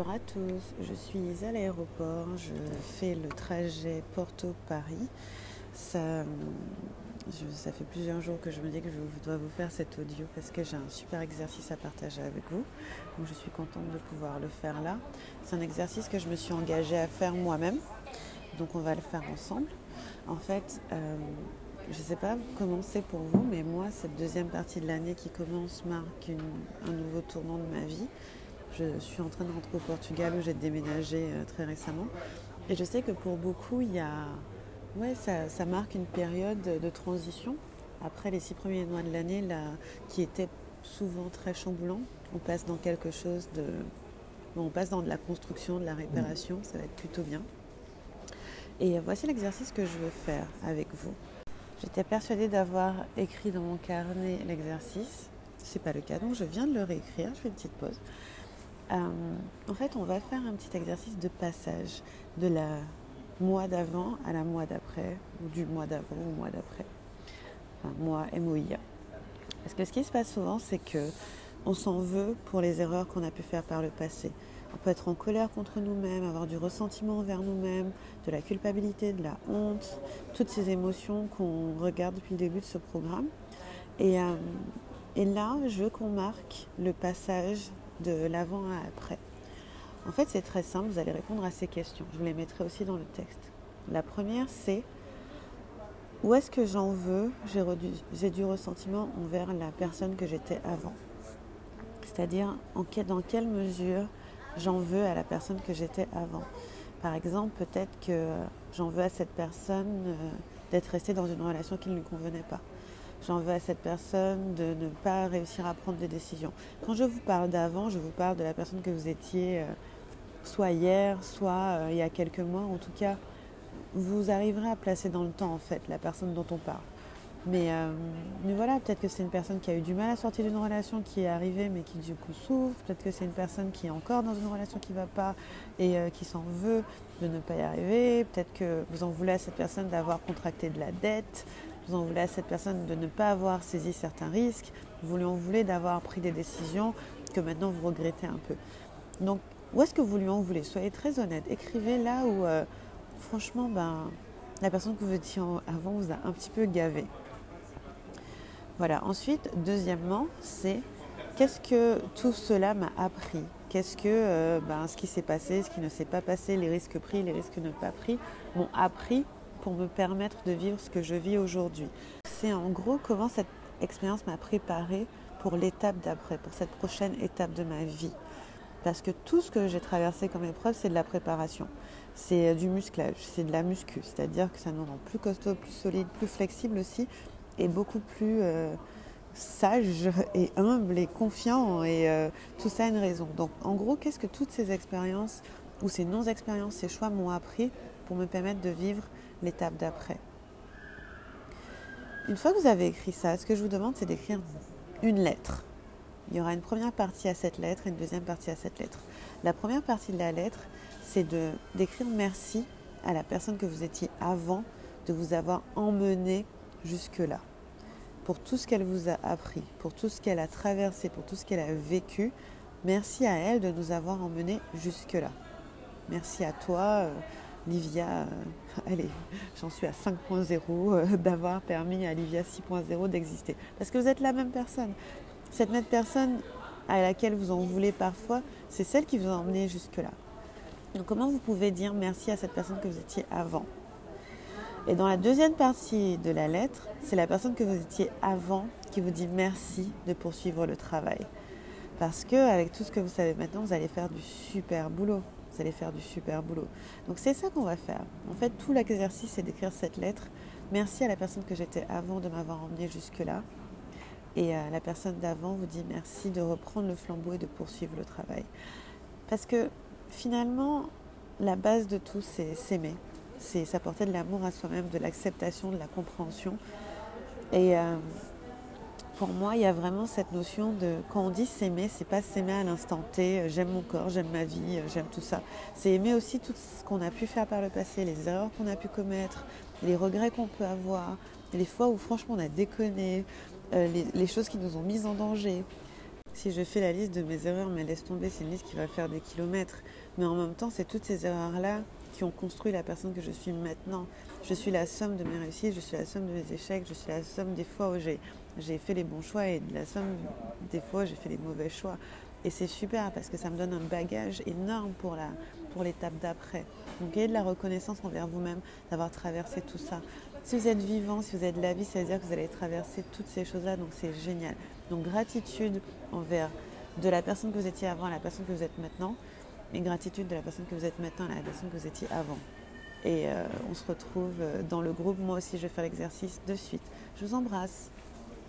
Bonjour à tous, je suis à l'aéroport, je fais le trajet Porto-Paris. Ça, fait plusieurs jours que je me dis que je dois vous faire cet audio parce que j'ai un super exercice à partager avec vous. Donc je suis contente de pouvoir le faire là. C'est un exercice que je me suis engagée à faire moi-même. Donc on va le faire ensemble. En fait, euh, je ne sais pas comment c'est pour vous, mais moi, cette deuxième partie de l'année qui commence marque un nouveau tournant de ma vie. Je suis en train de rentrer au Portugal où j'ai déménagé euh, très récemment. Et je sais que pour beaucoup, il y a... ouais, ça, marque une période de transition. Après les six premiers mois de l'année, qui était souvent très chamboulant, on passe dans quelque chose de... on passe dans de la construction, de la réparation, ça va être plutôt bien. Et voici l'exercice que je veux faire avec vous. J'étais persuadée d'avoir écrit dans mon carnet l'exercice. Ce n'est pas le cas, donc je viens de le réécrire. Je fais une petite pause. Euh, en fait, on va faire un petit exercice de passage de la mois d'avant à la mois d'après, ou du mois d'avant au mois d'après. Enfin, mois MOIA. Parce que ce qui se passe souvent, c'est que on s'en veut pour les erreurs qu'on a pu faire par le passé. On peut être en colère contre nous-mêmes, avoir du ressentiment envers nous-mêmes, de la culpabilité, de la honte, toutes ces émotions qu'on regarde depuis le début de ce programme. Et, euh, et là, je veux qu'on marque le passage de l'avant à après. En fait, c'est très simple, vous allez répondre à ces questions. Je vous les mettrai aussi dans le texte. La première, c'est où est-ce que j'en veux? J'ai du ressentiment envers la personne que j'étais avant. C'est-à-dire dans quelle mesure j'en veux à la personne que j'étais avant? Par exemple, peut-être que j'en veux à cette personne euh, d'être restée dans une relation qui ne lui convenait pas. J'en veux à cette personne de ne pas réussir à prendre des décisions. Quand je vous parle d'avant, je vous parle de la personne que vous étiez euh, soit hier, soit euh, il y a quelques mois. En tout cas, vous arriverez à placer dans le temps, en fait, la personne dont on parle. Euh, mais, voilà, peut-être que c'est une personne qui a eu du mal à sortir d'une relation qui est arrivée mais qui du coup souffre. Peut-être que c'est une personne qui est encore dans une relation qui ne va pas et qui s'en veut de ne pas y arriver. Peut-être que vous en voulez à cette personne d'avoir contracté de la dette. Vous en voulez à cette personne de ne pas avoir saisi certains risques. Vous lui en voulez d'avoir pris des décisions que maintenant vous regrettez un peu. Donc, où est-ce que vous lui en voulez? Soyez très honnête. Écrivez là où, euh, franchement, ben, la personne que vous étiez avant vous a un petit peu gavé. Voilà. Ensuite, deuxièmement, c'est qu'est-ce que tout cela m'a appris? Qu'est-ce que euh, ben, ce qui s'est passé, ce qui ne s'est pas passé, les risques pris, les risques ne pas pris, m'ont appris pour me permettre de vivre ce que je vis aujourd'hui. C'est en gros comment cette expérience m'a préparé pour l'étape d'après, pour cette prochaine étape de ma vie. Parce que tout ce que j'ai traversé comme épreuve, c'est de la préparation. C'est du musclage, c'est de la muscu. C'est-à-dire que ça nous rend plus costaud, plus solide, plus flexible aussi, est beaucoup plus euh, sage et humble et confiant et euh, tout ça a une raison. Donc en gros, qu'est-ce que toutes ces expériences ou ces non-expériences, ces choix m'ont appris pour me permettre de vivre l'étape d'après Une fois que vous avez écrit ça, ce que je vous demande, c'est d'écrire une lettre. Il y aura une première partie à cette lettre et une deuxième partie à cette lettre. La première partie de la lettre, c'est d'écrire merci à la personne que vous étiez avant de vous avoir emmené jusque-là pour tout ce qu'elle vous a appris, pour tout ce qu'elle a traversé, pour tout ce qu'elle a vécu. Merci à elle de nous avoir emmenés jusque-là. Merci à toi, euh, Livia. Euh, allez, j'en suis à 5.0 euh, d'avoir permis à Livia 6.0 d'exister. Parce que vous êtes la même personne. Cette même personne à laquelle vous en voulez parfois, c'est celle qui vous a emmené jusque-là. Donc comment vous pouvez dire merci à cette personne que vous étiez avant? Et dans la deuxième partie de la lettre, c'est la personne que vous étiez avant qui vous dit merci de poursuivre le travail. Parce que avec tout ce que vous savez maintenant, vous allez faire du super boulot. Allez faire du super boulot. Donc c'est ça qu'on va faire. En fait, tout l'exercice, c'est d'écrire cette lettre. Merci à la personne que j'étais avant de m'avoir emmené jusque-là. Et euh, la personne d'avant vous dit merci de reprendre le flambeau et de poursuivre le travail. Parce que finalement, la base de tout, c'est s'aimer c'est s'apporter de l'amour à soi-même, de l'acceptation, de la compréhension. Euh, pour moi, il y a vraiment cette notion de quand on dit s'aimer, c'est pas s'aimer à l'instant T, euh, j'aime mon corps, j'aime ma vie, euh, j'aime tout ça. C'est aimer aussi tout ce qu'on a pu faire par le passé, les erreurs qu'on a pu commettre, les regrets qu'on peut avoir, les fois où franchement on a déconné, les, les choses qui nous ont mis en danger. Si je fais la liste de mes erreurs, mais laisse tomber, c'est une liste qui va faire des kilomètres. Mais en même temps, c'est toutes ces erreurs-là qui ont construit la personne que je suis maintenant. Je suis la somme de mes réussites, je suis la somme de mes échecs, je suis la somme des fois où j'ai fait les bons choix et de la somme des fois où j'ai fait les mauvais choix. Et c'est super parce que ça me donne un bagage énorme pour la pour l'étape d'après. Donc ayez de la reconnaissance envers vous-même d'avoir traversé tout ça. Si vous êtes vivant, si vous êtes de la vie, ça veut dire que vous allez traverser toutes ces choses-là, donc c'est génial. Donc gratitude envers de la personne que vous étiez avant à la personne que vous êtes maintenant, et gratitude de la personne que vous êtes maintenant à la personne que vous étiez avant. Et euh, on se retrouve euh, dans le groupe. Moi aussi, je vais faire l'exercice de suite. Je vous embrasse.